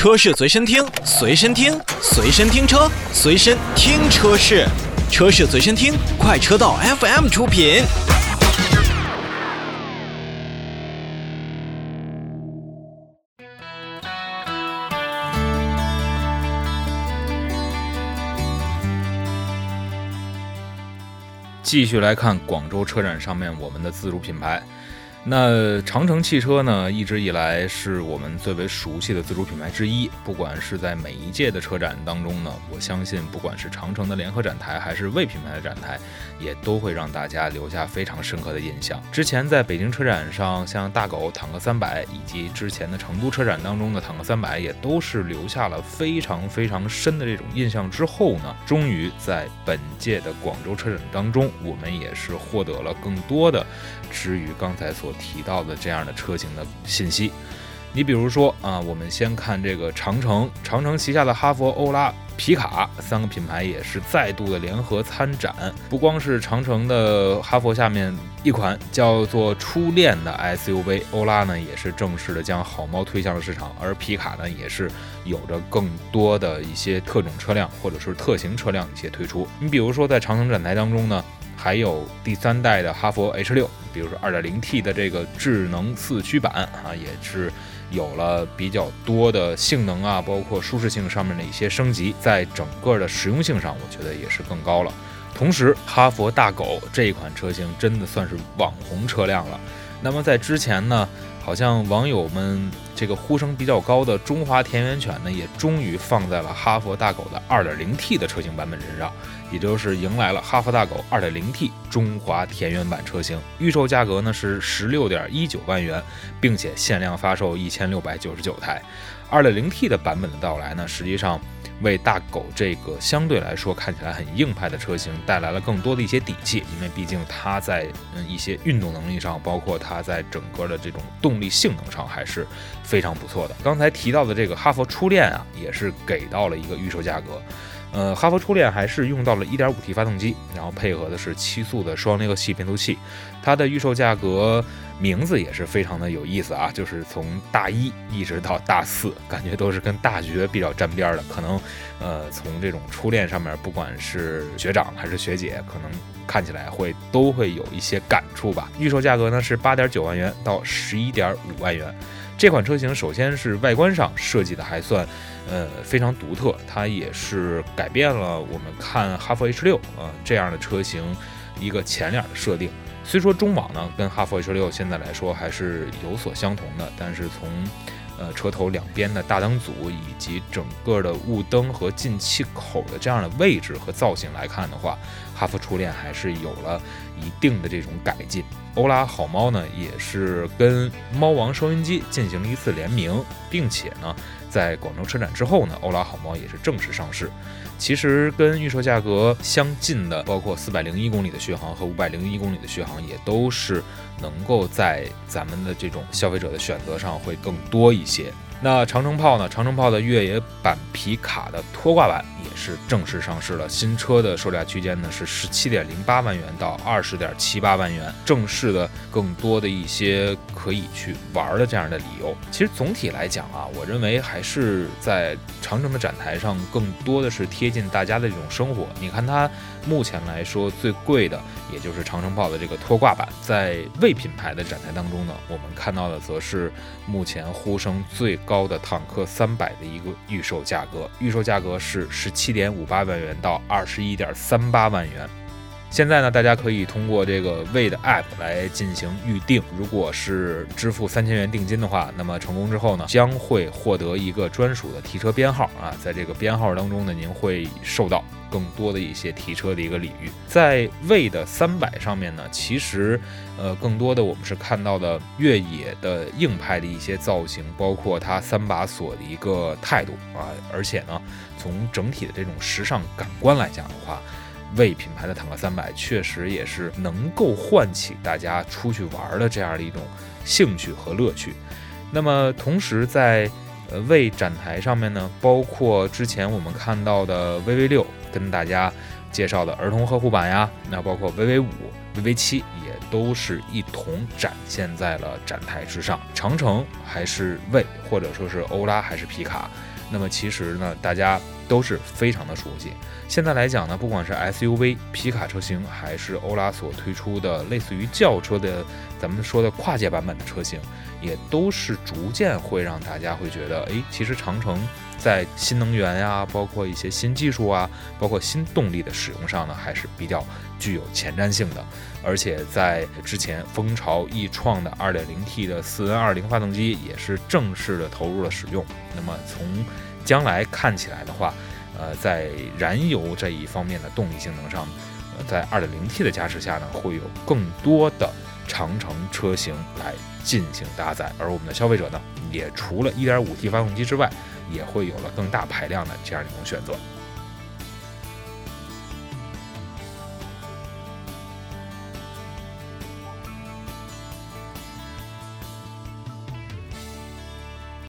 车市随身听，随身听，随身听车，随身听车市，车市随身听，快车道 FM 出品。继续来看广州车展上面我们的自主品牌。那长城汽车呢，一直以来是我们最为熟悉的自主品牌之一。不管是在每一届的车展当中呢，我相信不管是长城的联合展台，还是魏品牌的展台，也都会让大家留下非常深刻的印象。之前在北京车展上，像大狗坦克三百，以及之前的成都车展当中的坦克三百，也都是留下了非常非常深的这种印象。之后呢，终于在本届的广州车展当中，我们也是获得了更多的。至于刚才所提到的这样的车型的信息，你比如说啊，我们先看这个长城，长城旗下的哈弗、欧拉、皮卡三个品牌也是再度的联合参展。不光是长城的哈弗下面一款叫做初恋的 SUV，欧拉呢也是正式的将好猫推向了市场，而皮卡呢也是有着更多的一些特种车辆或者是特型车辆一些推出。你比如说在长城展台当中呢。还有第三代的哈佛 H 六，比如说 2.0T 的这个智能四驱版啊，也是有了比较多的性能啊，包括舒适性上面的一些升级，在整个的实用性上，我觉得也是更高了。同时，哈佛大狗这一款车型真的算是网红车辆了。那么在之前呢？好像网友们这个呼声比较高的中华田园犬呢，也终于放在了哈弗大狗的 2.0T 的车型版本身上，也就是迎来了哈弗大狗 2.0T 中华田园版车型，预售价格呢是十六点一九万元，并且限量发售一千六百九十九台。2.0T 的版本的到来呢，实际上。为大狗这个相对来说看起来很硬派的车型带来了更多的一些底气，因为毕竟它在嗯一些运动能力上，包括它在整个的这种动力性能上还是非常不错的。刚才提到的这个哈弗初恋啊，也是给到了一个预售价格。呃，哈弗初恋还是用到了 1.5T 发动机，然后配合的是七速的双离合器变速器。它的预售价格名字也是非常的有意思啊，就是从大一一直到大四，感觉都是跟大学比较沾边的。可能呃，从这种初恋上面，不管是学长还是学姐，可能看起来会都会有一些感触吧。预售价格呢是8.9万元到11.5万元。这款车型首先是外观上设计的还算，呃非常独特，它也是改变了我们看哈弗 H 六啊这样的车型一个前脸的设定。虽说中网呢跟哈弗 H 六现在来说还是有所相同的，但是从呃，车头两边的大灯组以及整个的雾灯和进气口的这样的位置和造型来看的话，哈弗初恋还是有了一定的这种改进。欧拉好猫呢，也是跟猫王收音机进行了一次联名，并且呢，在广州车展之后呢，欧拉好猫也是正式上市。其实跟预售价格相近的，包括四百零一公里的续航和五百零一公里的续航，也都是能够在咱们的这种消费者的选择上会更多一些。那长城炮呢？长城炮的越野版皮卡的拖挂版也是正式上市了。新车的售价区间呢是十七点零八万元到二十点七八万元。正式的更多的一些可以去玩的这样的理由。其实总体来讲啊，我认为还是在长城的展台上更多的是贴近大家的这种生活。你看它目前来说最贵的，也就是长城炮的这个拖挂版。在魏品牌的展台当中呢，我们看到的则是目前呼声最。高的坦克三百的一个预售价格，预售价格是十七点五八万元到二十一点三八万元。现在呢，大家可以通过这个魏的 App 来进行预定。如果是支付三千元定金的话，那么成功之后呢，将会获得一个专属的提车编号啊。在这个编号当中呢，您会受到更多的一些提车的一个礼遇。在魏的三百上面呢，其实呃，更多的我们是看到的越野的硬派的一些造型，包括它三把锁的一个态度啊。而且呢，从整体的这种时尚感官来讲的话，魏品牌的坦克三百确实也是能够唤起大家出去玩的这样的一种兴趣和乐趣。那么同时在呃魏展台上面呢，包括之前我们看到的 VV 六跟大家介绍的儿童呵护版呀，那包括 VV 五、VV 七也都是一同展现在了展台之上。长城还是魏，或者说是欧拉还是皮卡，那么其实呢，大家都是非常的熟悉。现在来讲呢，不管是 SUV 皮卡车型，还是欧拉所推出的类似于轿车的，咱们说的跨界版本的车型，也都是逐渐会让大家会觉得，哎，其实长城在新能源呀，包括一些新技术啊，包括新动力的使用上呢，还是比较具有前瞻性的。而且在之前风潮易创的 2.0T 的 4N20 发动机也是正式的投入了使用。那么从将来看起来的话，呃，在燃油这一方面的动力性能上，呃，在 2.0T 的加持下呢，会有更多的长城车型来进行搭载，而我们的消费者呢，也除了 1.5T 发动机之外，也会有了更大排量的这样一种选择。